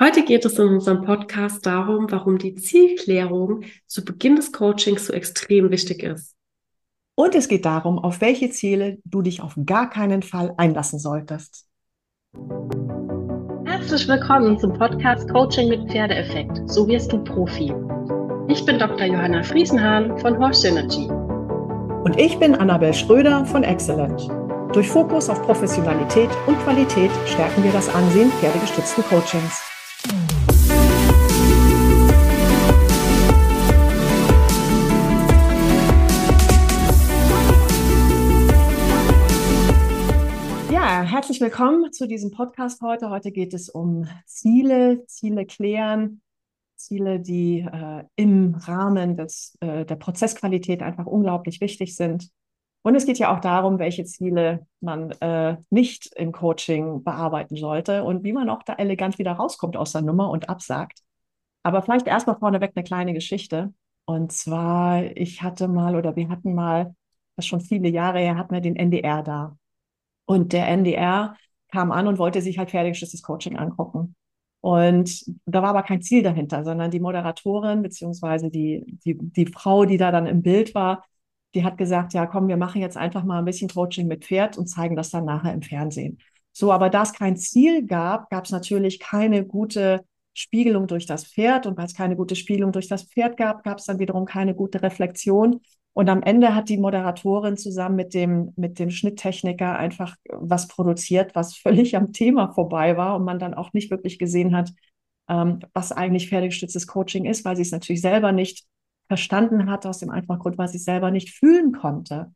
Heute geht es in unserem Podcast darum, warum die Zielklärung zu Beginn des Coachings so extrem wichtig ist. Und es geht darum, auf welche Ziele du dich auf gar keinen Fall einlassen solltest. Herzlich willkommen zum Podcast Coaching mit Pferdeeffekt. So wirst du Profi. Ich bin Dr. Johanna Friesenhahn von Horse Synergy. Und ich bin Annabel Schröder von Excellent. Durch Fokus auf Professionalität und Qualität stärken wir das Ansehen pferdegestützten Coachings. Ja, herzlich willkommen zu diesem Podcast heute. Heute geht es um Ziele, Ziele klären, Ziele, die äh, im Rahmen des, äh, der Prozessqualität einfach unglaublich wichtig sind. Und es geht ja auch darum, welche Ziele man äh, nicht im Coaching bearbeiten sollte und wie man auch da elegant wieder rauskommt aus der Nummer und absagt. Aber vielleicht erstmal vorneweg eine kleine Geschichte. Und zwar, ich hatte mal oder wir hatten mal, das schon viele Jahre her, hatten wir den NDR da. Und der NDR kam an und wollte sich halt fertiges Coaching angucken. Und da war aber kein Ziel dahinter, sondern die Moderatorin beziehungsweise die, die, die Frau, die da dann im Bild war, die hat gesagt, ja, komm, wir machen jetzt einfach mal ein bisschen Coaching mit Pferd und zeigen das dann nachher im Fernsehen. So, aber da es kein Ziel gab, gab es natürlich keine gute Spiegelung durch das Pferd. Und weil es keine gute Spiegelung durch das Pferd gab, gab es dann wiederum keine gute Reflexion. Und am Ende hat die Moderatorin zusammen mit dem, mit dem Schnitttechniker einfach was produziert, was völlig am Thema vorbei war und man dann auch nicht wirklich gesehen hat, ähm, was eigentlich pferdegestütztes Coaching ist, weil sie es natürlich selber nicht verstanden hat, aus dem einfachen Grund, weil sie es selber nicht fühlen konnte.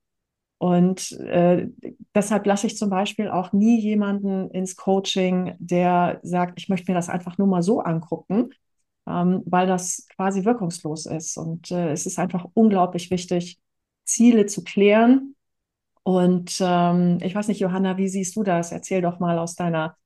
Und äh, deshalb lasse ich zum Beispiel auch nie jemanden ins Coaching, der sagt, ich möchte mir das einfach nur mal so angucken, ähm, weil das quasi wirkungslos ist. Und äh, es ist einfach unglaublich wichtig, Ziele zu klären. Und ähm, ich weiß nicht, Johanna, wie siehst du das? Erzähl doch mal aus deiner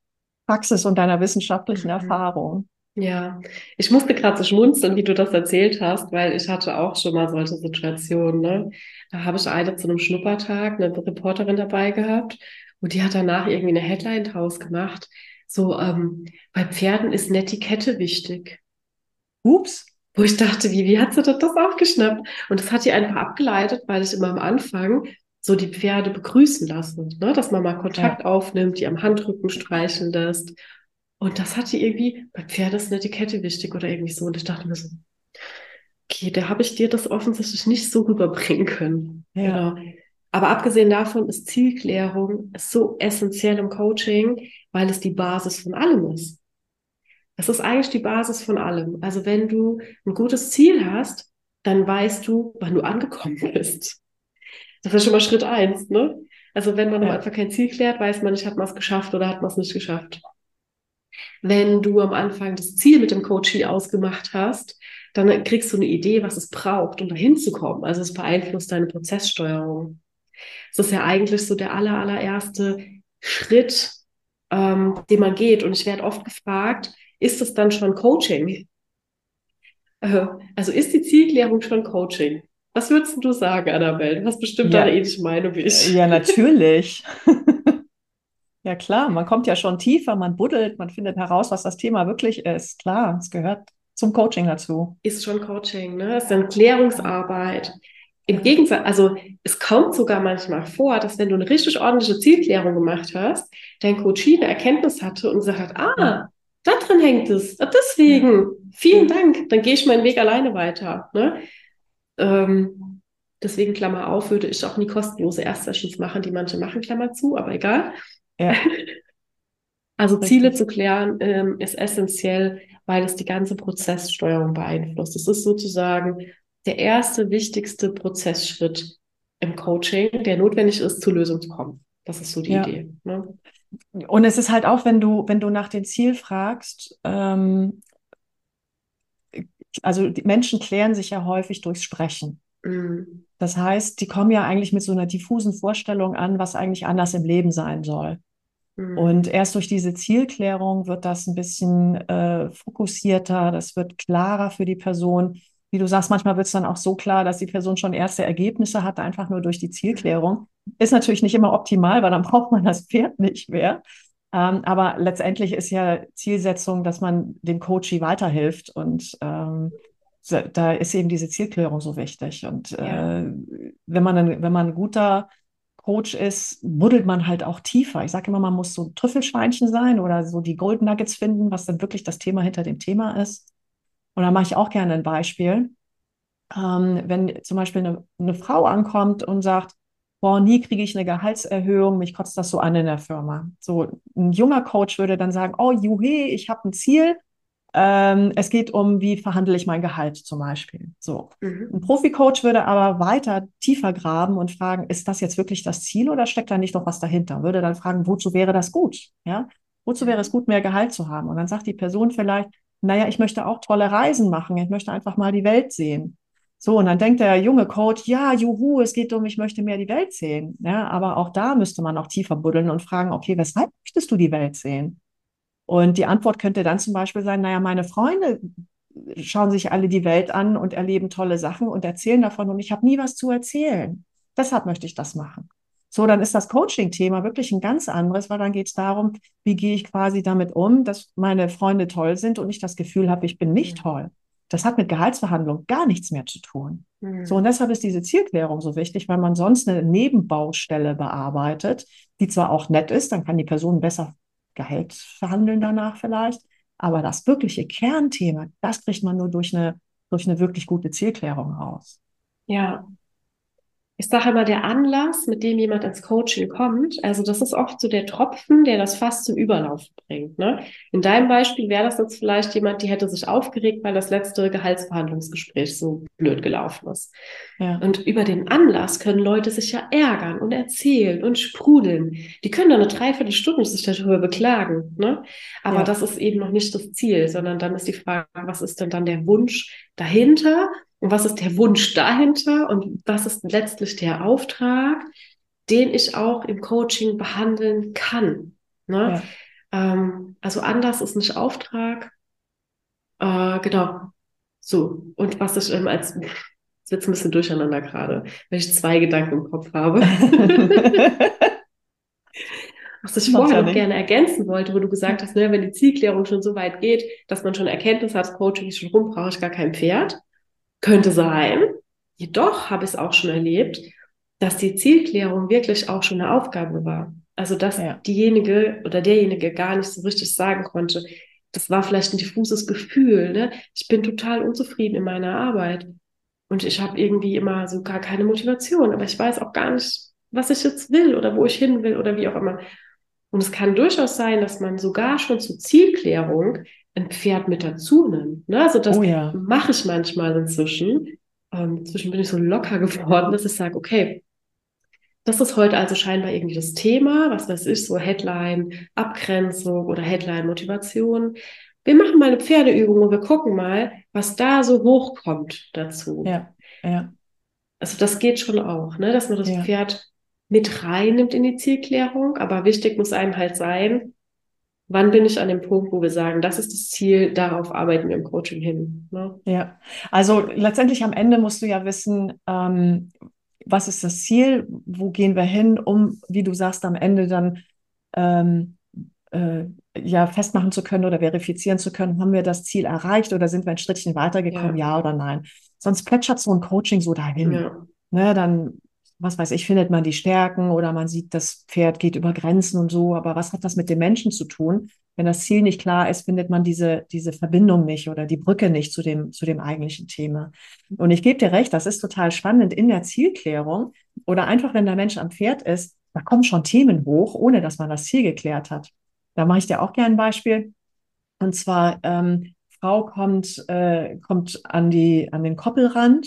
Praxis und deiner wissenschaftlichen mhm. Erfahrung. Ja, ich musste gerade so schmunzeln, wie du das erzählt hast, weil ich hatte auch schon mal solche Situationen. Ne? Da habe ich eine zu einem Schnuppertag, eine Reporterin dabei gehabt und die hat danach irgendwie eine Headline draus gemacht. So, ähm, bei Pferden ist Netiquette wichtig. Ups. Wo ich dachte, wie, wie hat sie das, das aufgeschnappt? Und das hat die einfach abgeleitet, weil ich immer am Anfang so die Pferde begrüßen lasse, ne? dass man mal Kontakt ja. aufnimmt, die am Handrücken streicheln lässt und das hatte irgendwie, bei Pferden ist eine Etikette wichtig oder irgendwie so. Und ich dachte mir so, okay, da habe ich dir das offensichtlich nicht so rüberbringen können. Ja. Genau. Aber abgesehen davon ist Zielklärung so essentiell im Coaching, weil es die Basis von allem ist. Es ist eigentlich die Basis von allem. Also wenn du ein gutes Ziel hast, dann weißt du, wann du angekommen bist. Das ist schon mal Schritt eins, ne? Also wenn man ja. einfach kein Ziel klärt, weiß man nicht, hat man es geschafft oder hat man es nicht geschafft. Wenn du am Anfang das Ziel mit dem Coaching ausgemacht hast, dann kriegst du eine Idee, was es braucht, um dahin zu kommen. Also es beeinflusst deine Prozesssteuerung. Das ist ja eigentlich so der aller, allererste Schritt, ähm, den man geht. Und ich werde oft gefragt, ist das dann schon Coaching? Äh, also ist die Zielklärung schon Coaching? Was würdest du sagen, Annabelle? Du hast bestimmt ja. eine ähnliche Meinung wie ich. Ja, natürlich. Ja, klar, man kommt ja schon tiefer, man buddelt, man findet heraus, was das Thema wirklich ist. Klar, es gehört zum Coaching dazu. Ist schon Coaching, ne? Es ist eine Klärungsarbeit. Im Gegensatz, also es kommt sogar manchmal vor, dass wenn du eine richtig ordentliche Zielklärung gemacht hast, dein Coach eine Erkenntnis hatte und sagt, ah, da drin hängt es, ah, deswegen, vielen Dank, dann gehe ich meinen Weg alleine weiter. Ne? Ähm, deswegen, Klammer auf, würde ich auch nie kostenlose Erstsessions machen, die manche machen, Klammer zu, aber egal. Ja. Also Ziele zu klären ähm, ist essentiell, weil es die ganze Prozesssteuerung beeinflusst. Es ist sozusagen der erste wichtigste Prozessschritt im Coaching, der notwendig ist, zur Lösung zu kommen. Das ist so die ja. Idee. Ne? Und es ist halt auch, wenn du, wenn du nach dem Ziel fragst, ähm, also die Menschen klären sich ja häufig durchs Sprechen. Mhm. Das heißt, die kommen ja eigentlich mit so einer diffusen Vorstellung an, was eigentlich anders im Leben sein soll. Mhm. Und erst durch diese Zielklärung wird das ein bisschen äh, fokussierter, das wird klarer für die Person. Wie du sagst, manchmal wird es dann auch so klar, dass die Person schon erste Ergebnisse hat, einfach nur durch die Zielklärung. Ist natürlich nicht immer optimal, weil dann braucht man das Pferd nicht mehr. Ähm, aber letztendlich ist ja Zielsetzung, dass man dem Coachie weiterhilft und ähm, da ist eben diese Zielklärung so wichtig. Und ja. äh, wenn man wenn man ein guter Coach ist, buddelt man halt auch tiefer. Ich sage immer, man muss so ein Trüffelschweinchen sein oder so die Golden Nuggets finden, was dann wirklich das Thema hinter dem Thema ist. Und da mache ich auch gerne ein Beispiel. Ähm, wenn zum Beispiel eine, eine Frau ankommt und sagt, boah, nie kriege ich eine Gehaltserhöhung, mich kotzt das so an in der Firma. So ein junger Coach würde dann sagen, oh, juhe, ich habe ein Ziel, ähm, es geht um, wie verhandle ich mein Gehalt zum Beispiel. So. Mhm. Ein Profi-Coach würde aber weiter tiefer graben und fragen, ist das jetzt wirklich das Ziel oder steckt da nicht noch was dahinter? Würde dann fragen, wozu wäre das gut? Ja? Wozu wäre es gut, mehr Gehalt zu haben? Und dann sagt die Person vielleicht, naja, ich möchte auch tolle Reisen machen. Ich möchte einfach mal die Welt sehen. So, und dann denkt der junge Coach, ja, juhu, es geht um, ich möchte mehr die Welt sehen. Ja, aber auch da müsste man noch tiefer buddeln und fragen, okay, weshalb möchtest du die Welt sehen? Und die Antwort könnte dann zum Beispiel sein, naja, meine Freunde schauen sich alle die Welt an und erleben tolle Sachen und erzählen davon und ich habe nie was zu erzählen. Deshalb möchte ich das machen. So, dann ist das Coaching-Thema wirklich ein ganz anderes, weil dann geht es darum, wie gehe ich quasi damit um, dass meine Freunde toll sind und ich das Gefühl habe, ich bin nicht toll. Das hat mit Gehaltsverhandlung gar nichts mehr zu tun. Mhm. So, und deshalb ist diese Zielklärung so wichtig, weil man sonst eine Nebenbaustelle bearbeitet, die zwar auch nett ist, dann kann die Person besser Gehalt verhandeln danach vielleicht. Aber das wirkliche Kernthema, das kriegt man nur durch eine, durch eine wirklich gute Zielklärung raus. Ja, ich sage immer, der Anlass, mit dem jemand ins Coaching kommt, also das ist oft so der Tropfen, der das fast zum Überlaufen bringt. Ne? In deinem Beispiel wäre das jetzt vielleicht jemand, die hätte sich aufgeregt, weil das letzte Gehaltsverhandlungsgespräch so blöd gelaufen ist. Ja. Und über den Anlass können Leute sich ja ärgern und erzählen und sprudeln. Die können dann eine Dreiviertelstunde sich darüber beklagen. Ne? Aber ja. das ist eben noch nicht das Ziel, sondern dann ist die Frage, was ist denn dann der Wunsch dahinter? Und was ist der Wunsch dahinter und was ist letztlich der Auftrag, den ich auch im Coaching behandeln kann. Ne? Ja. Ähm, also anders ist nicht Auftrag. Äh, genau. So. Und was ich ähm, als jetzt wird ein bisschen durcheinander gerade, weil ich zwei Gedanken im Kopf habe. Was ich vorher noch gerne ergänzen wollte, wo du gesagt hast, ne, wenn die Zielklärung schon so weit geht, dass man schon Erkenntnis hat, Coaching ist schon rum, brauche ich gar kein Pferd. Könnte sein. Jedoch habe ich es auch schon erlebt, dass die Zielklärung wirklich auch schon eine Aufgabe war. Also dass ja. diejenige oder derjenige gar nicht so richtig sagen konnte, das war vielleicht ein diffuses Gefühl. Ne? Ich bin total unzufrieden in meiner Arbeit und ich habe irgendwie immer so gar keine Motivation, aber ich weiß auch gar nicht, was ich jetzt will oder wo ich hin will oder wie auch immer. Und es kann durchaus sein, dass man sogar schon zur Zielklärung ein Pferd mit dazu nimmt. Ne? Also das oh ja. mache ich manchmal inzwischen. Ähm, inzwischen bin ich so locker geworden, dass ich sage, okay, das ist heute also scheinbar irgendwie das Thema, was weiß ich, so Headline Abgrenzung oder Headline Motivation. Wir machen mal eine Pferdeübung und wir gucken mal, was da so hochkommt dazu. Ja, ja. Also das geht schon auch, ne? dass man das ja. Pferd mit reinnimmt in die Zielklärung. Aber wichtig muss einem halt sein, wann bin ich an dem Punkt, wo wir sagen, das ist das Ziel, darauf arbeiten wir im Coaching hin. Ne? Ja, also letztendlich am Ende musst du ja wissen, ähm, was ist das Ziel, wo gehen wir hin, um, wie du sagst, am Ende dann ähm, äh, ja festmachen zu können oder verifizieren zu können, haben wir das Ziel erreicht oder sind wir ein Schrittchen weitergekommen, ja, ja oder nein. Sonst plätschert so ein Coaching so dahin. Ja. Ne, dann was weiß ich, findet man die Stärken oder man sieht, das Pferd geht über Grenzen und so. Aber was hat das mit dem Menschen zu tun? Wenn das Ziel nicht klar ist, findet man diese, diese Verbindung nicht oder die Brücke nicht zu dem, zu dem eigentlichen Thema. Und ich gebe dir recht, das ist total spannend in der Zielklärung oder einfach, wenn der Mensch am Pferd ist, da kommen schon Themen hoch, ohne dass man das Ziel geklärt hat. Da mache ich dir auch gerne ein Beispiel. Und zwar, ähm, Frau kommt, äh, kommt an, die, an den Koppelrand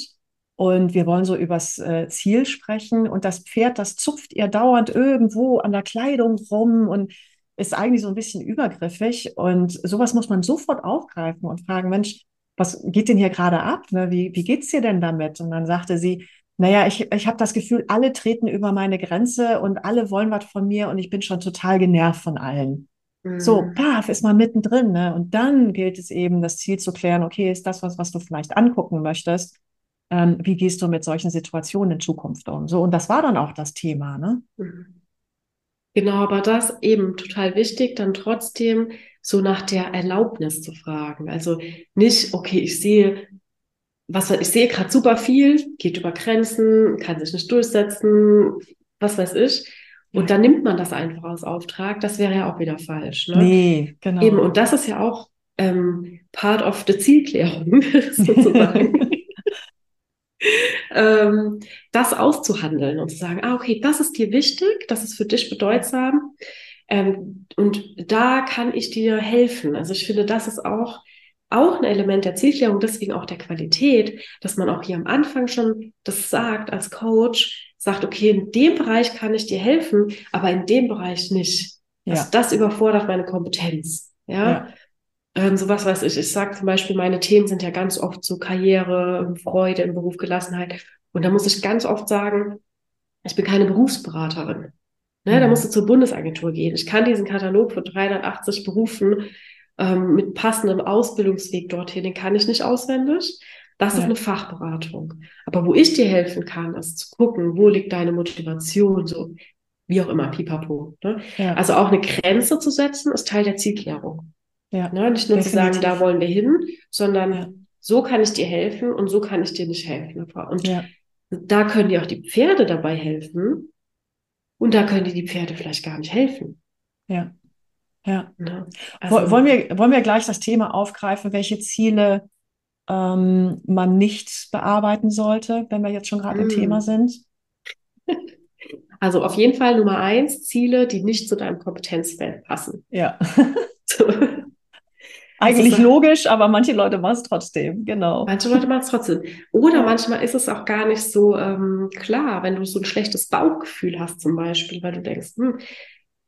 und wir wollen so übers äh, Ziel sprechen. Und das Pferd, das zupft ihr dauernd irgendwo an der Kleidung rum und ist eigentlich so ein bisschen übergriffig. Und sowas muss man sofort aufgreifen und fragen, Mensch, was geht denn hier gerade ab? Ne? Wie, wie geht's dir denn damit? Und dann sagte sie, naja, ich, ich habe das Gefühl, alle treten über meine Grenze und alle wollen was von mir und ich bin schon total genervt von allen. Mhm. So, paf, ist man mittendrin. Ne? Und dann gilt es eben, das Ziel zu klären, okay, ist das was, was du vielleicht angucken möchtest? Ähm, wie gehst du mit solchen Situationen in Zukunft um? So, und das war dann auch das Thema. Ne? Mhm. Genau, aber das eben total wichtig, dann trotzdem so nach der Erlaubnis zu fragen. Also nicht, okay, ich sehe, was ich sehe gerade super viel, geht über Grenzen, kann sich nicht durchsetzen, was weiß ich. Und dann nimmt man das einfach als Auftrag. Das wäre ja auch wieder falsch. Ne? Nee, genau. Eben, und das ist ja auch ähm, part of the Zielklärung sozusagen. ähm, das auszuhandeln und zu sagen, ah, okay, das ist dir wichtig, das ist für dich bedeutsam. Ähm, und da kann ich dir helfen. Also ich finde, das ist auch, auch ein Element der Zielklärung, deswegen auch der Qualität, dass man auch hier am Anfang schon das sagt als Coach, sagt, okay, in dem Bereich kann ich dir helfen, aber in dem Bereich nicht. Ja. Also das überfordert meine Kompetenz. Ja. ja. Ähm, so was weiß ich. Ich sage zum Beispiel, meine Themen sind ja ganz oft so Karriere, Freude im Beruf, Gelassenheit. Und da muss ich ganz oft sagen, ich bin keine Berufsberaterin. Ne, mhm. Da musst du zur Bundesagentur gehen. Ich kann diesen Katalog von 380 Berufen ähm, mit passendem Ausbildungsweg dorthin, den kann ich nicht auswendig. Das ja. ist eine Fachberatung. Aber wo ich dir helfen kann, ist zu gucken, wo liegt deine Motivation, so wie auch immer, pipapo. Ne? Ja. Also auch eine Grenze zu setzen, ist Teil der Zielklärung. Ja, ne? Nicht nur Definitiv. zu sagen, da wollen wir hin, sondern ja. so kann ich dir helfen und so kann ich dir nicht helfen. Und ja. da können dir auch die Pferde dabei helfen und da können dir die Pferde vielleicht gar nicht helfen. Ja. Ja. Ne? Also, wollen, wir, wollen wir gleich das Thema aufgreifen, welche Ziele ähm, man nicht bearbeiten sollte, wenn wir jetzt schon gerade im Thema mm. sind? Also auf jeden Fall Nummer eins, Ziele, die nicht zu deinem Kompetenzfeld passen. Ja. Eigentlich also, logisch, aber manche Leute machen es trotzdem, genau. Manche Leute machen es trotzdem. Oder ja. manchmal ist es auch gar nicht so ähm, klar, wenn du so ein schlechtes Bauchgefühl hast zum Beispiel, weil du denkst, hm,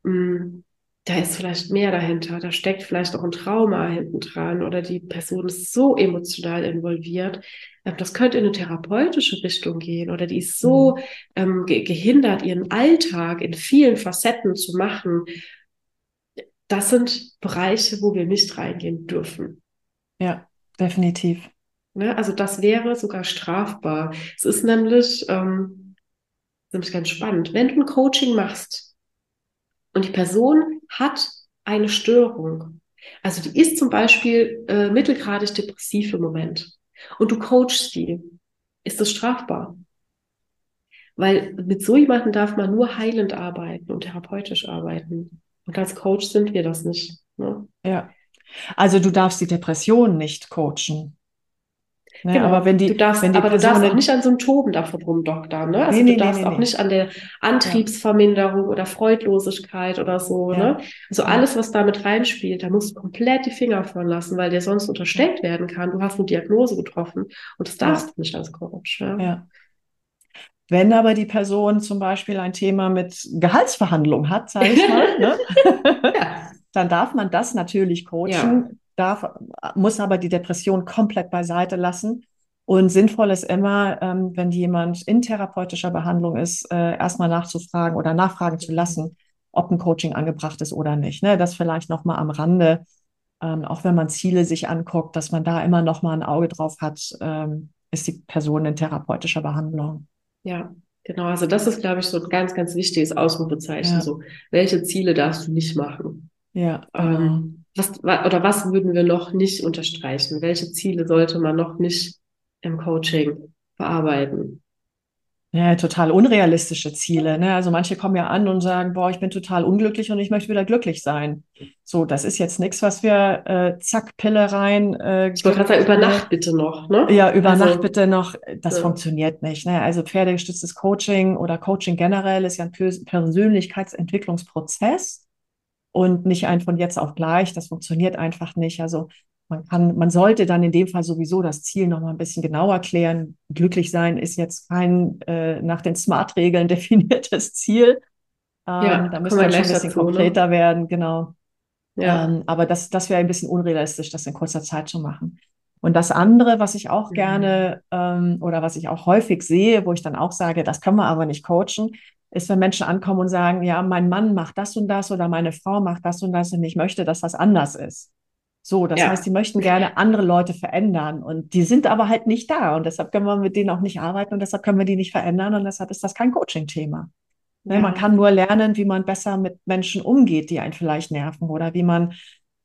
hm, da ist vielleicht mehr dahinter, da steckt vielleicht auch ein Trauma hinten dran oder die Person ist so emotional involviert. Ähm, das könnte in eine therapeutische Richtung gehen oder die ist so mhm. ähm, ge gehindert, ihren Alltag in vielen Facetten zu machen das sind Bereiche, wo wir nicht reingehen dürfen. Ja, definitiv. Ne? Also das wäre sogar strafbar. Es ist nämlich, ähm, nämlich ganz spannend, wenn du ein Coaching machst und die Person hat eine Störung, also die ist zum Beispiel äh, mittelgradig depressiv im Moment und du coachst die, ist das strafbar? Weil mit so jemandem darf man nur heilend arbeiten und therapeutisch arbeiten. Und als Coach sind wir das nicht. Ne? Ja. Also du darfst die Depression nicht coachen. Ne? Genau. Aber wenn die, du darfst, wenn die aber Person du darfst auch nicht an Symptomen davon rumdoktern. Ne? Also nee, du darfst nee, auch nicht an der Antriebsverminderung ja. oder Freudlosigkeit oder so. Ja. Ne? Also ja. alles, was damit reinspielt, da musst du komplett die Finger von lassen, weil dir sonst unterstellt werden kann, du hast eine Diagnose getroffen und das darfst du nicht als Coach. Ja. Wenn aber die Person zum Beispiel ein Thema mit Gehaltsverhandlung hat, sage ich mal, ne? ja. dann darf man das natürlich coachen, ja. darf, muss aber die Depression komplett beiseite lassen. Und sinnvoll ist immer, ähm, wenn jemand in therapeutischer Behandlung ist, äh, erstmal nachzufragen oder nachfragen zu lassen, ob ein Coaching angebracht ist oder nicht. Ne? Das vielleicht nochmal am Rande, ähm, auch wenn man Ziele sich anguckt, dass man da immer nochmal ein Auge drauf hat, ähm, ist die Person in therapeutischer Behandlung. Ja, genau. Also das ist, glaube ich, so ein ganz, ganz wichtiges Ausrufezeichen. Ja. So, welche Ziele darfst du nicht machen? Ja. Ähm, was, oder was würden wir noch nicht unterstreichen? Welche Ziele sollte man noch nicht im Coaching bearbeiten? Ja, total unrealistische Ziele. Ne? Also manche kommen ja an und sagen, boah, ich bin total unglücklich und ich möchte wieder glücklich sein. So, das ist jetzt nichts, was wir äh, zack, Pille rein. Äh, ich wollte gerade sagen, über Nacht bitte noch. Ne? Ja, über also, Nacht bitte noch. Das ja. funktioniert nicht. Ne? Also pferdegestütztes Coaching oder Coaching generell ist ja ein Persönlichkeitsentwicklungsprozess und nicht ein von jetzt auf gleich. Das funktioniert einfach nicht. Also man kann, man sollte dann in dem Fall sowieso das Ziel noch mal ein bisschen genauer klären. Glücklich sein ist jetzt kein äh, nach den Smart-Regeln definiertes Ziel. Ähm, ja, da müssen wir schon ein bisschen dazu, ne? konkreter ne? werden, genau. Ja. Ähm, aber das, das wäre ein bisschen unrealistisch, das in kurzer Zeit zu machen. Und das andere, was ich auch mhm. gerne ähm, oder was ich auch häufig sehe, wo ich dann auch sage, das können wir aber nicht coachen, ist, wenn Menschen ankommen und sagen, ja, mein Mann macht das und das oder meine Frau macht das und das und ich möchte, dass das anders ist. So, das ja. heißt, die möchten gerne andere Leute verändern und die sind aber halt nicht da und deshalb können wir mit denen auch nicht arbeiten und deshalb können wir die nicht verändern und deshalb ist das kein Coaching-Thema. Ne, man Ja. kann nur lernen, wie man besser mit Menschen umgeht, die einen vielleicht nerven oder wie man,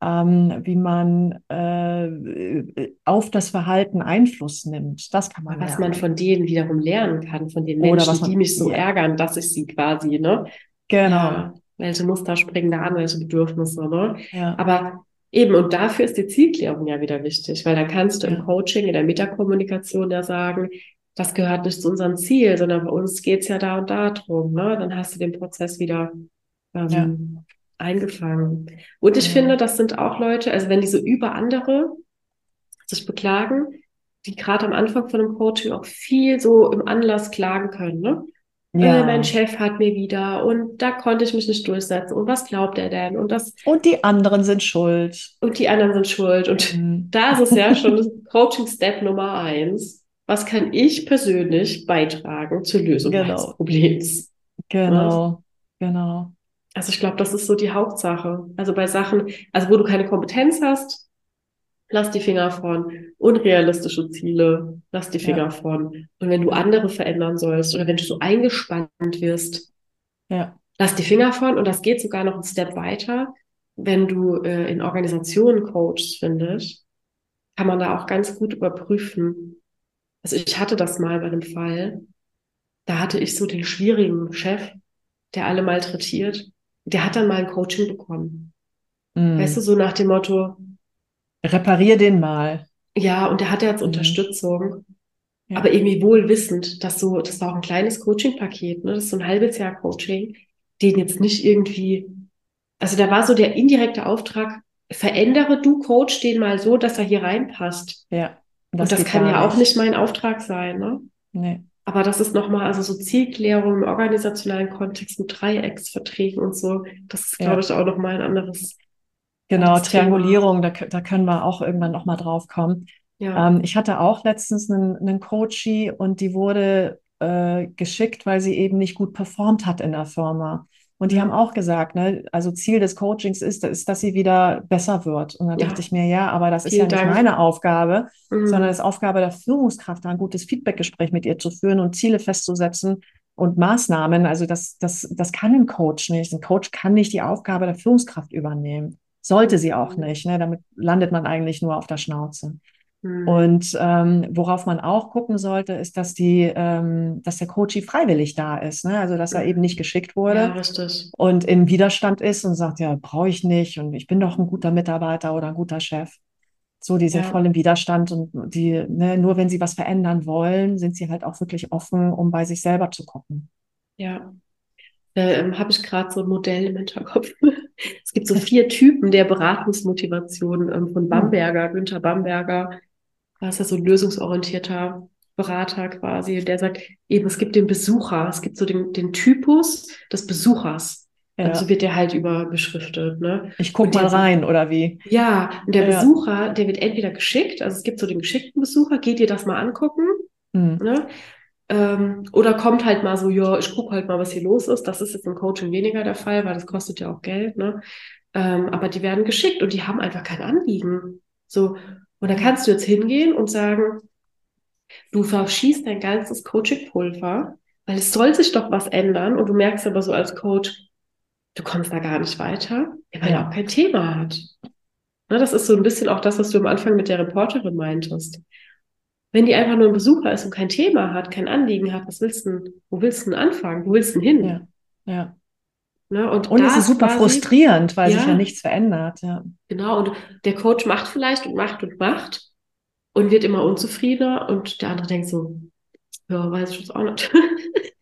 ähm, wie man äh, auf das Verhalten Einfluss nimmt. Das kann man was man lernen. von denen wiederum lernen kann, von den Oder Menschen, was man- die mich so ja. ärgern, dass ich sie quasi, ne? Genau. Ja, welche Muster springen da an, welche Bedürfnisse, ne? Ja. Aber eben, und dafür ist die Zielklärung ja wieder wichtig, weil da kannst du im. Coaching, in der Metakommunikation ja sagen, das gehört nicht zu unserem Ziel, sondern bei uns geht's ja da und da drum, ne? Dann hast du den Prozess wieder ähm, Ja. eingefangen. Und ich Ja. finde, das sind auch Leute, also wenn die so über andere sich beklagen, die gerade am Anfang von einem Coaching auch viel so im Anlass klagen können, ne? Äh, Ja. mein Chef hat mir wieder und da konnte ich mich nicht durchsetzen und was glaubt er denn und das Und die anderen sind schuld. und die anderen sind schuld und Mhm. da ist es ja schon Coaching-Step Nummer eins. Was kann ich persönlich beitragen zur Lösung Genau. meines Problems? Genau, genau. Also ich glaube, das ist so die Hauptsache. Also bei Sachen, also wo du keine Kompetenz hast, lass die Finger von. Unrealistische Ziele, lass die Ja. Finger von. Und wenn du andere verändern sollst oder wenn du so eingespannt wirst, Ja, lass die Finger von. Und das geht sogar noch einen Step weiter. Wenn du äh, in Organisationen coachst, finde ich, kann man da auch ganz gut überprüfen. Also ich hatte das mal bei einem Fall. Da hatte ich so den schwierigen Chef, der alle malträtiert. Der hat dann mal ein Coaching bekommen. Mhm. Weißt du, so nach dem Motto, Reparier den mal. ja, und der hatte jetzt Mhm. Unterstützung, Ja. aber irgendwie wohl wissend, dass so, das war auch ein kleines Coaching-Paket, ne? Das ist so ein halbes Jahr Coaching, den jetzt nicht irgendwie, also da war so der indirekte Auftrag, verändere du Coach den mal so, dass er hier reinpasst. Ja, Und das kann ja auch nicht mein Auftrag sein, ne? Nee. Aber das ist nochmal, also so Zielklärung im organisationalen Kontext mit Dreiecksverträgen und so, das ist, Ja. glaube ich, auch nochmal ein anderes, Genau, Das Thema. Triangulierung, da, da können wir auch irgendwann noch mal drauf kommen. ja, Ähm, ich hatte auch letztens einen, einen Coachie und die wurde äh, geschickt, weil sie eben nicht gut performt hat in der Firma. Und die Ja. haben auch gesagt, ne, also Ziel des Coachings ist, ist, dass sie wieder besser wird. Und dann Ja. dachte ich mir, ja, aber das ist Vielen ja nicht Dank. meine Aufgabe, Mhm. sondern es ist Aufgabe der Führungskraft, da ein gutes Feedbackgespräch mit ihr zu führen und Ziele festzusetzen und Maßnahmen. Also das, das, das kann ein Coach nicht. Ein Coach kann nicht die Aufgabe der Führungskraft übernehmen. Sollte sie auch Mhm. nicht. Ne? Damit landet man eigentlich nur auf der Schnauze. Mhm. Und ähm, worauf man auch gucken sollte, ist, dass die, ähm, dass der Coachie freiwillig da ist. Ne? Also dass er eben nicht geschickt wurde Ja, und im Widerstand ist und sagt, ja, brauche ich nicht und ich bin doch ein guter Mitarbeiter oder ein guter Chef. So, die sind Ja. voll im Widerstand und die, ne, nur wenn sie was verändern wollen, sind sie halt auch wirklich offen, um bei sich selber zu gucken. Ja. Äh, ähm, habe ich gerade so ein Modell im Hinterkopf. Es gibt so vier Typen der Beratungsmotivation ähm, von Bamberger, Günther Bamberger. Das ist ja so ein lösungsorientierter Berater quasi. Der sagt eben, es gibt den Besucher, es gibt so den, den Typus des Besuchers. Ja. Also wird der halt über beschriftet, ne? Ich guck Und mal rein, oder wie? Ja, und der Ja. Besucher, der wird entweder geschickt, also es gibt so den geschickten Besucher, geht dir das mal angucken, Hm. ne? Ähm, oder kommt halt mal so, ja, ich gucke halt mal, was hier los ist. Das ist jetzt im Coaching weniger der Fall, weil das kostet ja auch Geld, ne? Ähm, aber die werden geschickt und die haben einfach kein Anliegen. So, und da kannst du jetzt hingehen und sagen, du verschießt dein ganzes Coaching-Pulver, weil es soll sich doch was ändern und du merkst aber so als Coach, du kommst da gar nicht weiter, weil er auch kein Thema hat. Ne, das ist so ein bisschen auch das, was du am Anfang mit der Reporterin meintest. Wenn die einfach nur ein Besucher ist und kein Thema hat, kein Anliegen hat, was willst du denn, wo willst du denn anfangen? Wo willst du denn hin? Ja. Ja. Ne, und Und es ist super quasi- frustrierend, weil sich Ja. ja nichts verändert. Ja. Genau, und der Coach macht vielleicht und macht und macht und wird immer unzufriedener und der andere denkt so, ja, weiß ich jetzt auch nicht.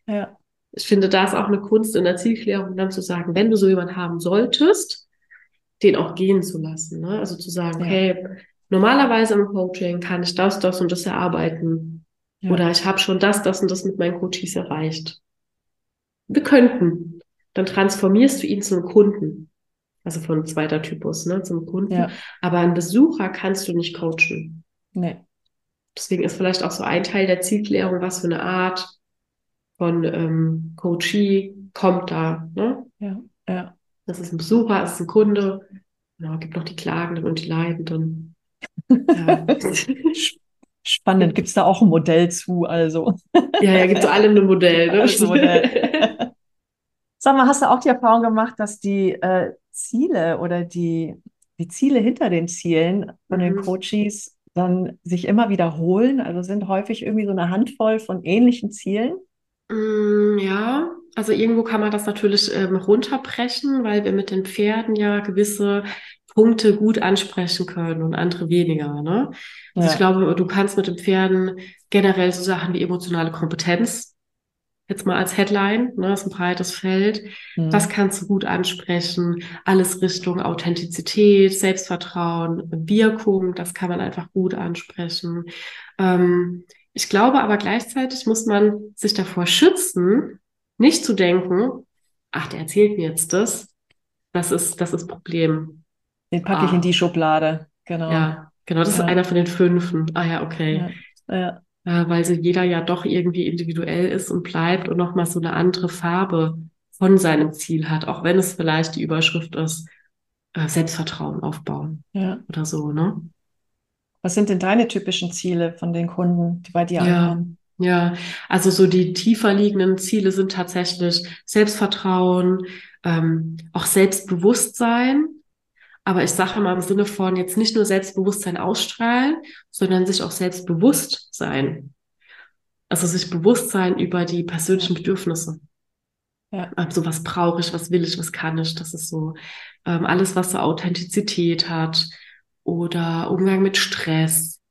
Ja. Ich finde, da ist auch eine Kunst in der Zielklärung, dann zu sagen, wenn du so jemanden haben solltest, den auch gehen zu lassen. Ne? Also zu sagen, Ja. okay, normalerweise im Coaching kann ich das, das und das erarbeiten. Ja. Oder ich habe schon das, das und das mit meinen Coaches erreicht. Wir könnten. Dann transformierst du ihn zum Kunden. Also von zweiter Typus, ne, zum Kunden. Ja. Aber einen Besucher kannst du nicht coachen. Nee. Deswegen ist vielleicht auch so ein Teil der Zielklärung, was für eine Art von ähm, Coachee kommt da. Ne? Ja. Ja. Das ist ein Besucher, das ist ein Kunde. Genau, gibt noch die Klagenden und die Leidenden. Ja, Spannend. Gibt es da auch ein Modell zu? Also. ja, ja gibt so allem ein Modell. Ne? Ein Modell. Sag mal, hast du auch die Erfahrung gemacht, dass die äh, Ziele oder die, die Ziele hinter den Zielen von den Mhm. Coaches dann sich immer wiederholen? Also sind häufig irgendwie so eine Handvoll von ähnlichen Zielen? Mm, ja, also irgendwo kann man das natürlich ähm, runterbrechen, weil wir mit den Pferden ja gewisse Punkte gut ansprechen können und andere weniger, ne? Also ich Ja. glaube, du kannst mit den Pferden generell so Sachen wie emotionale Kompetenz jetzt mal als Headline, ne, ist ein breites Feld. Das Hm. kannst du gut ansprechen. Alles Richtung Authentizität, Selbstvertrauen, Wirkung, das kann man einfach gut ansprechen. Ähm, ich glaube aber gleichzeitig muss man sich davor schützen, nicht zu denken, ach, der erzählt mir jetzt das. Das ist, das ist Problem. Den packe ich in Ah, die Schublade. Genau. ja, genau, das ist Ja. einer von den fünfen. Ah ja, okay. Ja. Ja. äh, weil so jeder ja doch irgendwie individuell ist und bleibt und nochmal so eine andere Farbe von seinem Ziel hat, auch wenn es vielleicht die Überschrift ist, äh, Selbstvertrauen aufbauen Ja. oder so, ne? Was sind denn deine typischen Ziele von den Kunden, die bei dir Ja, ankommen? ja. Also so die tiefer liegenden Ziele sind tatsächlich Selbstvertrauen, ähm, auch Selbstbewusstsein. Aber ich sage mal im Sinne von jetzt nicht nur Selbstbewusstsein ausstrahlen, sondern sich auch selbstbewusst sein. Also sich bewusst sein über die persönlichen Bedürfnisse. Ja. Also was brauche ich, was will ich, was kann ich. Das ist so ähm, alles, was so Authentizität hat oder Umgang mit Stress,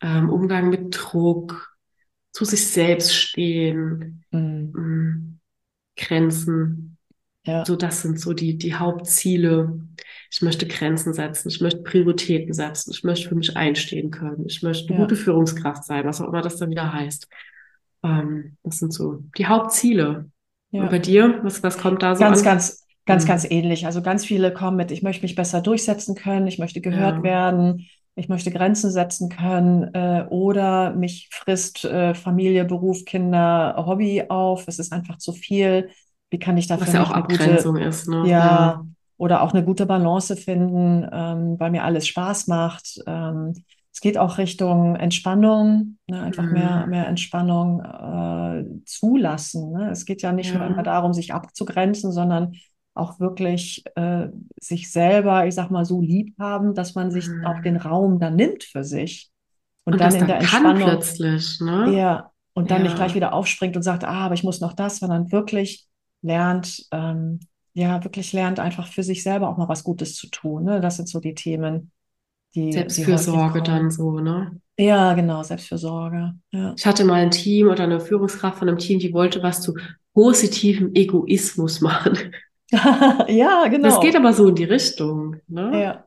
ähm, Umgang mit Druck, zu sich selbst stehen, Hm. mh, Grenzen. Ja. So, das sind so die, die Hauptziele. Ich möchte Grenzen setzen, ich möchte Prioritäten setzen, ich möchte für mich einstehen können, ich möchte eine Ja. gute Führungskraft sein, was auch immer das dann wieder heißt. Ähm, das sind so die Hauptziele. Und Ja. bei dir, was, was kommt da so Ganz, an? ganz, ganz, Hm. ganz ähnlich. Also ganz viele kommen mit, ich möchte mich besser durchsetzen können, ich möchte gehört Ja. werden, ich möchte Grenzen setzen können, äh, oder mich frisst äh, Familie, Beruf, Kinder, Hobby auf. Es ist einfach zu viel. Wie kann ich da Was ja auch eine gute, Abgrenzung ist, ne? ja, oder auch eine gute Balance finden, ähm, weil mir alles Spaß macht. Ähm, es geht auch Richtung Entspannung, ne, einfach mehr, Hm. mehr Entspannung äh, zulassen. Ne? Es geht ja nicht nur immer Ja. darum, sich abzugrenzen, sondern auch wirklich äh, sich selber, ich sag mal, so lieb haben, dass man sich auch den. Raum dann nimmt für sich und Und dann in der Entspannung plötzlich, ne? ja, und dann nicht gleich Ja. wieder aufspringt und sagt, ah, aber ich muss noch das, sondern wirklich lernt, ähm, ja, wirklich lernt, einfach für sich selber auch mal was Gutes zu tun. Ne? Das sind so die Themen, die, die Selbstfürsorge dann kommen. so, ne? Ja, genau, Selbstfürsorge. Ja. Ich hatte mal ein Team oder eine Führungskraft von einem Team, die wollte was zu positivem Egoismus machen. Ja, Das genau. geht aber so in die Richtung, ne? Ja.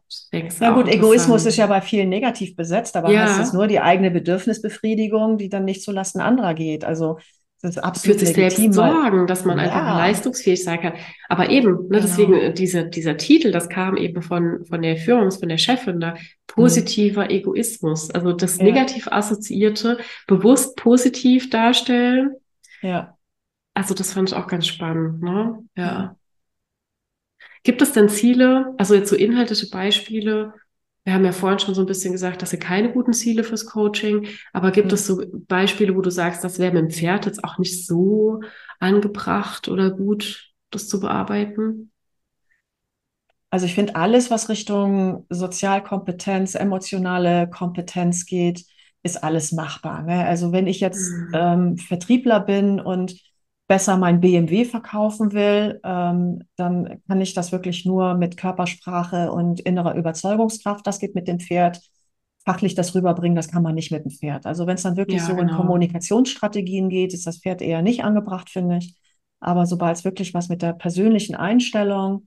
Ja auch gut, Egoismus ist ja bei vielen negativ besetzt, aber heißt es Ja, nur die eigene Bedürfnisbefriedigung, die dann nicht zulasten anderer geht. Also es ist für absolut sich selbst legitim, sorgen, dass man einfach ja, leistungsfähig sein kann. Aber eben, ne, deswegen genau. äh, dieser, dieser Titel, das kam eben von, von der Führungs-, von der Chefin da, positiver Egoismus. Also das Ja, negativ Assoziierte bewusst positiv darstellen. ja, Also das fand ich auch ganz spannend, ne? Ja. Gibt es denn Ziele, also jetzt so inhaltliche Beispiele? Wir haben ja vorhin schon so ein bisschen gesagt, dass ihr keine guten Ziele fürs Coaching, aber gibt Hm. es so Beispiele, wo du sagst, das wäre mit dem Pferd jetzt auch nicht so angebracht oder gut, das zu bearbeiten? Also ich finde, alles, was Richtung Sozialkompetenz, emotionale Kompetenz geht, ist alles machbar. Ne? Also wenn ich jetzt Hm. ähm, Vertriebler bin und besser mein BMW verkaufen will, ähm, dann kann ich das wirklich nur mit Körpersprache und innerer Überzeugungskraft. Das geht mit dem Pferd. Fachlich das rüberbringen, das kann man nicht mit dem Pferd. Also wenn es dann wirklich Ja, so in genau. Kommunikationsstrategien geht, ist das Pferd eher nicht angebracht, finde ich. Aber sobald es wirklich was mit der persönlichen Einstellung,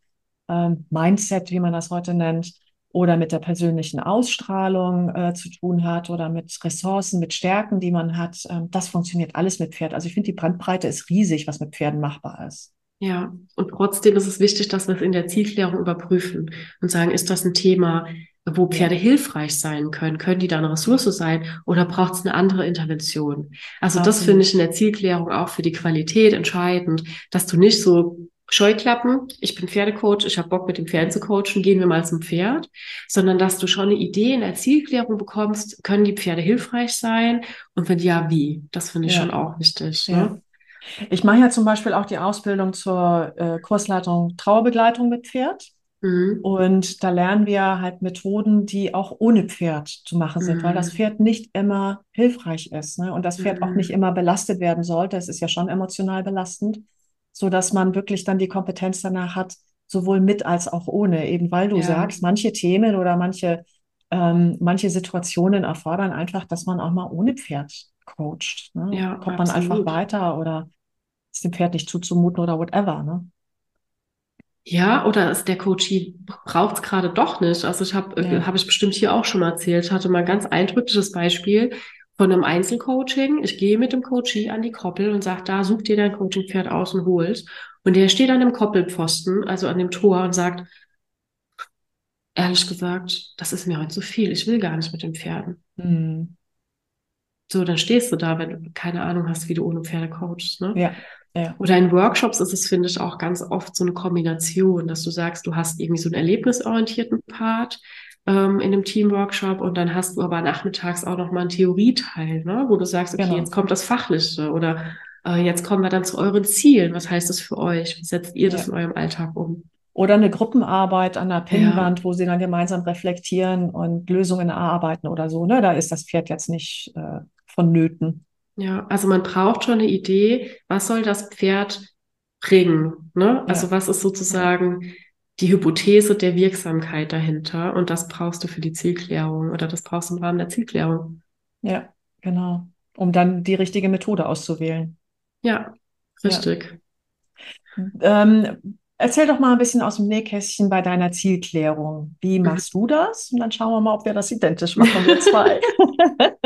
ähm, Mindset, wie man das heute nennt, oder mit der persönlichen Ausstrahlung äh, zu tun hat oder mit Ressourcen, mit Stärken, die man hat. Ähm, das funktioniert alles mit Pferd. Also ich finde, die Bandbreite ist riesig, was mit Pferden machbar ist. Ja, und trotzdem ist es wichtig, dass wir es in der Zielklärung überprüfen und sagen, ist das ein Thema, wo Pferde hilfreich sein können? Können die da eine Ressource sein oder braucht es eine andere Intervention? Also das finde ich in der Zielklärung auch für die Qualität entscheidend, dass du nicht so Scheuklappen, ich bin Pferdecoach, ich habe Bock mit den Pferden zu coachen, gehen wir mal zum Pferd, sondern dass du schon eine Idee in der Zielklärung bekommst, können die Pferde hilfreich sein und wenn ja, wie? Das finde ich schon Ja, auch wichtig, ja. ne? Ich mache ja zum Beispiel auch die Ausbildung zur äh, Kursleitung Trauerbegleitung mit Pferd. Mhm. Und da lernen wir halt Methoden, die auch ohne Pferd zu machen sind, weil das Mhm. Pferd nicht immer hilfreich ist, ne? Und das Pferd auch nicht Mhm. immer belastet werden sollte. Es ist ja schon emotional belastend, so dass man wirklich dann die Kompetenz danach hat, sowohl mit als auch ohne. Eben weil du Ja, sagst, manche Themen oder manche, ähm, manche Situationen erfordern einfach, dass man auch mal ohne Pferd coacht, ne? ja, Kommt man einfach absolut. weiter oder ist dem Pferd nicht zuzumuten oder whatever, ne? Ja, oder ist der Coachie braucht es gerade doch nicht? Also ich habe, äh, Ja. habe ich bestimmt hier auch schon mal erzählt, ich hatte mal ein ganz eindrückliches Beispiel von einem Einzelcoaching. Ich gehe mit dem Coachie an die Koppel und sage, da such dir dein Coachingpferd aus und hol's. Und der steht an dem Koppelpfosten, also an dem Tor und sagt, ehrlich gesagt, das ist mir heute zu viel. Ich will gar nicht mit den Pferden. Hm. So, dann stehst du da, wenn du keine Ahnung hast, wie du ohne Pferde coachst, ne? Ja, ja, Oder in Workshops ist es, finde ich, auch ganz oft so eine Kombination, dass du sagst, du hast irgendwie so einen erlebnisorientierten Part ähm, in einem Teamworkshop und dann hast du aber nachmittags auch noch mal einen Theorieteil, ne? Wo du sagst, okay, jetzt genau. kommt das Fachliche oder äh, jetzt kommen wir dann zu euren Zielen. Was heißt das für euch? Wie setzt ihr das Ja. in eurem Alltag um? Oder eine Gruppenarbeit an der Ja, Pinnwand, wo sie dann gemeinsam reflektieren und Lösungen erarbeiten oder so, ne? Da ist das Pferd jetzt nicht äh, vonnöten. ja, also man braucht schon eine Idee, was soll das Pferd bringen, ne? Also Ja, was ist ja, sozusagen die Hypothese der Wirksamkeit dahinter und das brauchst du für die Zielklärung oder das brauchst du im Rahmen der Zielklärung. ja, genau. Um dann die richtige Methode auszuwählen. Ja, Ja. richtig. Ähm, erzähl doch mal ein bisschen aus dem Nähkästchen bei deiner Zielklärung. Wie Mhm. machst du das? Und dann schauen wir mal, ob wir das identisch machen, wir zwei.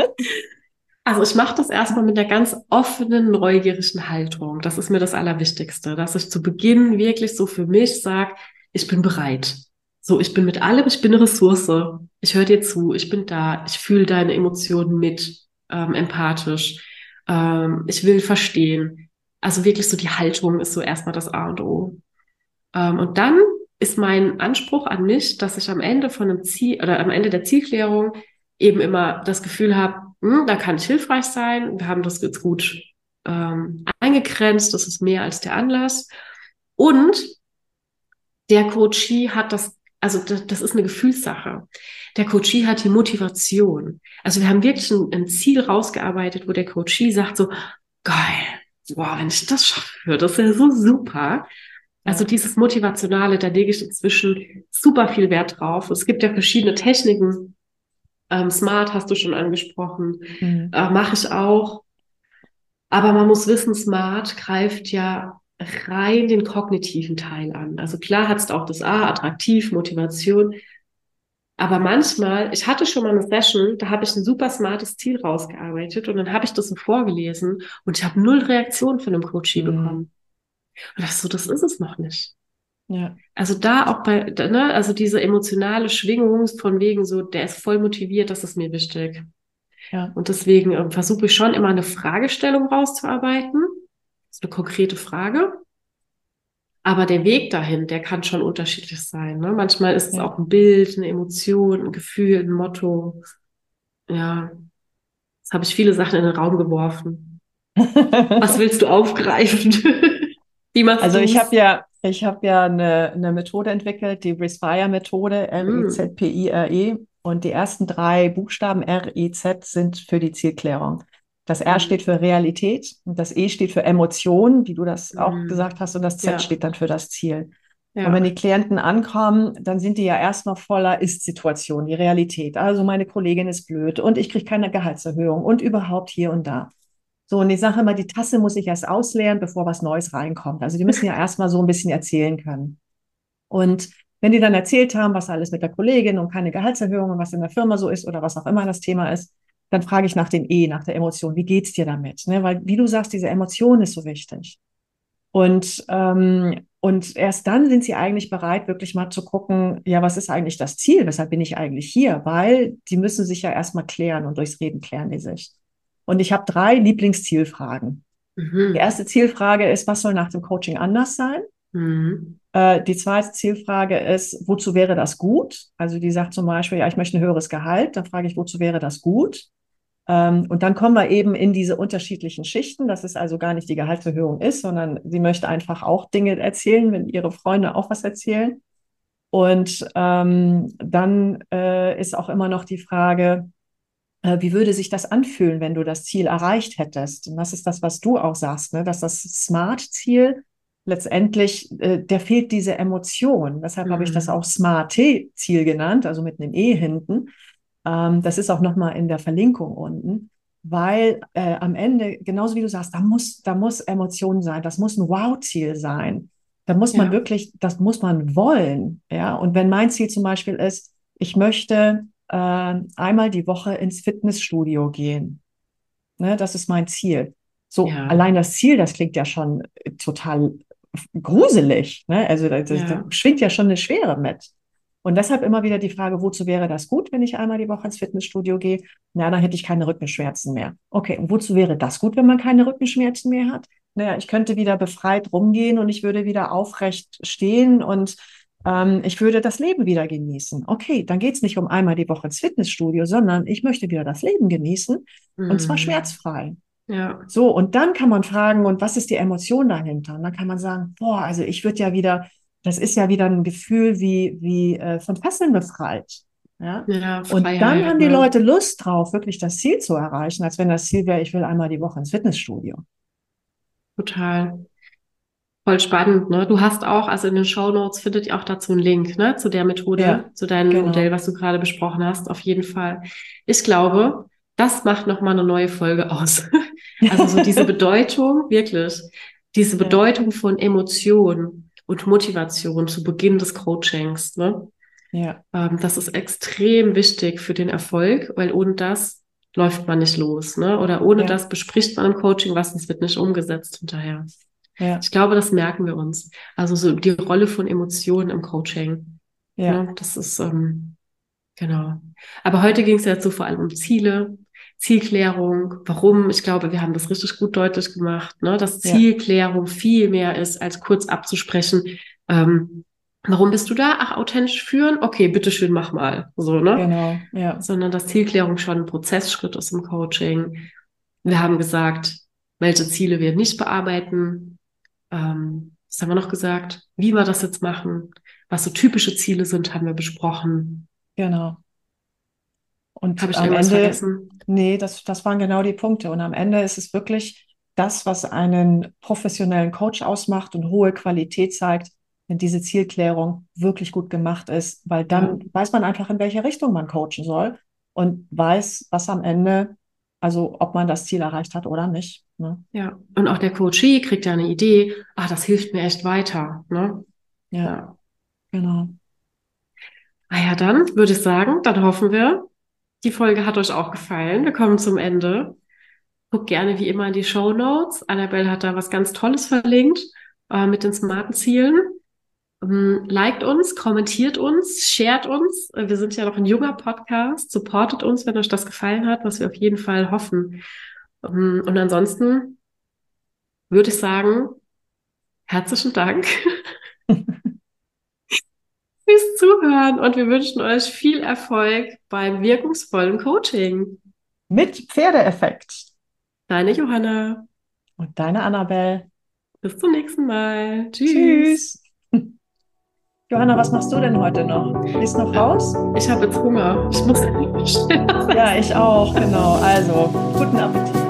Also ich mache das erstmal mit einer ganz offenen, neugierigen Haltung. Das ist mir das Allerwichtigste, dass ich zu Beginn wirklich so für mich sage, ich bin bereit. So, ich bin mit allem, ich bin eine Ressource. Ich höre dir zu, ich bin da, ich fühle deine Emotionen mit, ähm, empathisch. Ähm, ich will verstehen. Also wirklich so die Haltung ist so erstmal das A und O. Ähm, und dann ist mein Anspruch an mich, dass ich am Ende von einem Ziel oder am Ende der Zielklärung eben immer das Gefühl habe, hm, da kann ich hilfreich sein. Wir haben das jetzt gut ähm, eingegrenzt. Das ist mehr als der Anlass. Und der Coachee hat das, also das, das ist eine Gefühlssache. Der Coachee hat die Motivation. Also wir haben wirklich ein, ein Ziel rausgearbeitet, wo der Coachee sagt so, geil, wow, wenn ich das schaffe, das ist ja so super. Also dieses Motivationale, da lege ich inzwischen super viel Wert drauf. Es gibt ja verschiedene Techniken. Ähm, Smart hast du schon angesprochen, Mhm. äh, mache ich auch. Aber man muss wissen, Smart greift ja rein den kognitiven Teil an. Also klar hat es auch das A, attraktiv, Motivation. Aber manchmal, ich hatte schon mal eine Session, da habe ich ein super smartes Ziel rausgearbeitet und dann habe ich das so vorgelesen und ich habe null Reaktion von dem Coachie Mhm. bekommen. Und dachte so, das ist es noch nicht. Ja, Also da auch bei, ne, also diese emotionale Schwingung von wegen so, der ist voll motiviert, das ist mir wichtig. ja, Und deswegen ähm, versuche ich schon immer eine Fragestellung rauszuarbeiten. Ist eine konkrete Frage. Aber der Weg dahin, der kann schon unterschiedlich sein. Ne? Manchmal ist es auch ein Bild, eine Emotion, ein Gefühl, ein Motto. Ja, jetzt habe ich viele Sachen in den Raum geworfen. Was willst du aufgreifen? Wie machst Also ich du's? habe ja, ich habe ja eine, eine Methode entwickelt, die Respire-Methode, R-E-Z-P-I-R-E. Und die ersten drei Buchstaben R-E-Z sind für die Zielklärung. Das R hm, steht für Realität und das E steht für Emotion, wie du das auch hm. gesagt hast, und das Z Ja, steht dann für das Ziel. Und ja. wenn die Klienten ankommen, dann sind die ja erst noch voller Ist-Situation, die Realität. Also meine Kollegin ist blöd und ich kriege keine Gehaltserhöhung und überhaupt hier und da. So, und ich sage immer, die Tasse muss ich erst ausleeren, bevor was Neues reinkommt. Also die müssen ja erstmal so ein bisschen erzählen können. Und wenn die dann erzählt haben, was alles mit der Kollegin und keine Gehaltserhöhung und was in der Firma so ist oder was auch immer das Thema ist, dann frage ich nach dem E, nach der Emotion. Wie geht's dir damit? Ne? Weil, wie du sagst, diese Emotion ist so wichtig. Und, ähm, und erst dann sind sie eigentlich bereit, wirklich mal zu gucken, ja, was ist eigentlich das Ziel? Weshalb bin ich eigentlich hier? Weil die müssen sich ja erstmal klären und durchs Reden klären die sich. Und ich habe drei Lieblingszielfragen. Die Mhm. erste Zielfrage ist, was soll nach dem Coaching anders sein? Mhm. Äh, die zweite Zielfrage ist, wozu wäre das gut? Also die sagt zum Beispiel, ja, ich möchte ein höheres Gehalt. Dann frage ich, wozu wäre das gut? Ähm, und dann kommen wir eben in diese unterschiedlichen Schichten, dass es also gar nicht die Gehaltserhöhung ist, sondern sie möchte einfach auch Dinge erzählen, wenn ihre Freunde auch was erzählen. Und ähm, dann äh, ist auch immer noch die Frage, äh, wie würde sich das anfühlen, wenn du das Ziel erreicht hättest? Und das ist das, was du auch sagst, ne? dass das Smart-Ziel letztendlich, äh, der fehlt diese Emotion. Deshalb mhm. habe ich das mhm. auch Smart-Ziel genannt, also mit einem E hinten. Ähm, das ist auch nochmal in der Verlinkung unten, weil äh, am Ende, genauso wie du sagst, da muss, da muss Emotion sein, das muss ein Wow-Ziel sein. Da muss man ja. wirklich, das muss man wollen. Ja, und wenn mein Ziel zum Beispiel ist, ich möchte äh, einmal die Woche ins Fitnessstudio gehen. Ne, das ist mein Ziel. So, ja. allein das Ziel, das klingt ja schon total gruselig. Ne? Also das, ja. da schwingt ja schon eine Schwere mit. Und deshalb immer wieder die Frage, wozu wäre das gut, wenn ich einmal die Woche ins Fitnessstudio gehe? Na, dann hätte ich keine Rückenschmerzen mehr. Okay, und wozu wäre das gut, wenn man keine Rückenschmerzen mehr hat? Naja, ich könnte wieder befreit rumgehen und ich würde wieder aufrecht stehen und ähm, ich würde das Leben wieder genießen. Okay, dann geht es nicht um einmal die Woche ins Fitnessstudio, sondern ich möchte wieder das Leben genießen mhm. und zwar mhm. schmerzfrei. Ja. So, und dann kann man fragen, und was ist die Emotion dahinter? Und dann kann man sagen, boah, also ich würde ja wieder das ist ja wieder ein Gefühl wie, wie äh, von Fesseln befreit. Ja? ja und dann haben die Leute Lust drauf, wirklich das Ziel zu erreichen, als wenn das Ziel wäre, ich will einmal die Woche ins Fitnessstudio. Total. Voll spannend, ne? Du hast auch, also in den Show Notes findet ihr auch dazu einen Link, ne? Zu der Methode, ja, zu deinem genau. Modell, was du gerade besprochen hast, auf jeden Fall. Ich glaube, das macht nochmal eine neue Folge aus. also so diese Bedeutung, wirklich, diese Bedeutung von Emotionen und Motivation zu Beginn des Coachings. Ne? Ja. Ähm, das ist extrem wichtig für den Erfolg, weil ohne das läuft man nicht los. Ne? Oder ohne ja. das bespricht man im Coaching was, es wird nicht umgesetzt hinterher. Ja. Ich glaube, das merken wir uns. Also so die Rolle von Emotionen im Coaching. Ja. Ne? Das ist, ähm, genau. Aber heute ging es jetzt so vor allem um Ziele, Zielklärung, warum. Ich glaube, wir haben das richtig gut deutlich gemacht, ne? dass Zielklärung ja. viel mehr ist, als kurz abzusprechen. Ähm, warum bist du da? Ach, authentisch führen? Okay, bitteschön, mach mal. So, ne? Genau, ja. Sondern dass Zielklärung schon ein Prozessschritt ist im Coaching. Wir haben gesagt, welche Ziele wir nicht bearbeiten. Ähm, was haben wir noch gesagt? Wie wir das jetzt machen? Was so typische Ziele sind, haben wir besprochen. Genau. Und Habe ich am Ende, vergessen? nee, das, das waren genau die Punkte. Und am Ende ist es wirklich das, was einen professionellen Coach ausmacht und hohe Qualität zeigt, wenn diese Zielklärung wirklich gut gemacht ist, weil dann ja. weiß man einfach, in welche Richtung man coachen soll und weiß, was am Ende, also ob man das Ziel erreicht hat oder nicht. Ne? Ja, und auch der Coachee kriegt ja eine Idee, ah, das hilft mir echt weiter. Ne? Ja, ja. genau. Ah ja, dann würde ich sagen, dann hoffen wir, die Folge hat euch auch gefallen. Wir kommen zum Ende. Guckt gerne wie immer in die Show Notes. Annabelle hat da was ganz Tolles verlinkt äh, mit den smarten Zielen. Ähm, liked uns, kommentiert uns, shared uns. Äh, wir sind ja noch ein junger Podcast. Supportet uns, wenn euch das gefallen hat, was wir auf jeden Fall hoffen. Ähm, und ansonsten würde ich sagen, herzlichen Dank fürs Zuhören und wir wünschen euch viel Erfolg beim wirkungsvollen Coaching. Mit Pferdeeffekt. Deine Johanna. Und deine Annabelle. Bis zum nächsten Mal. Tschüss. Tschüss. Johanna, was machst du denn heute noch? Gehst noch raus? Ich habe jetzt Hunger. Ich muss Ja, ich auch, genau. Also, guten Appetit.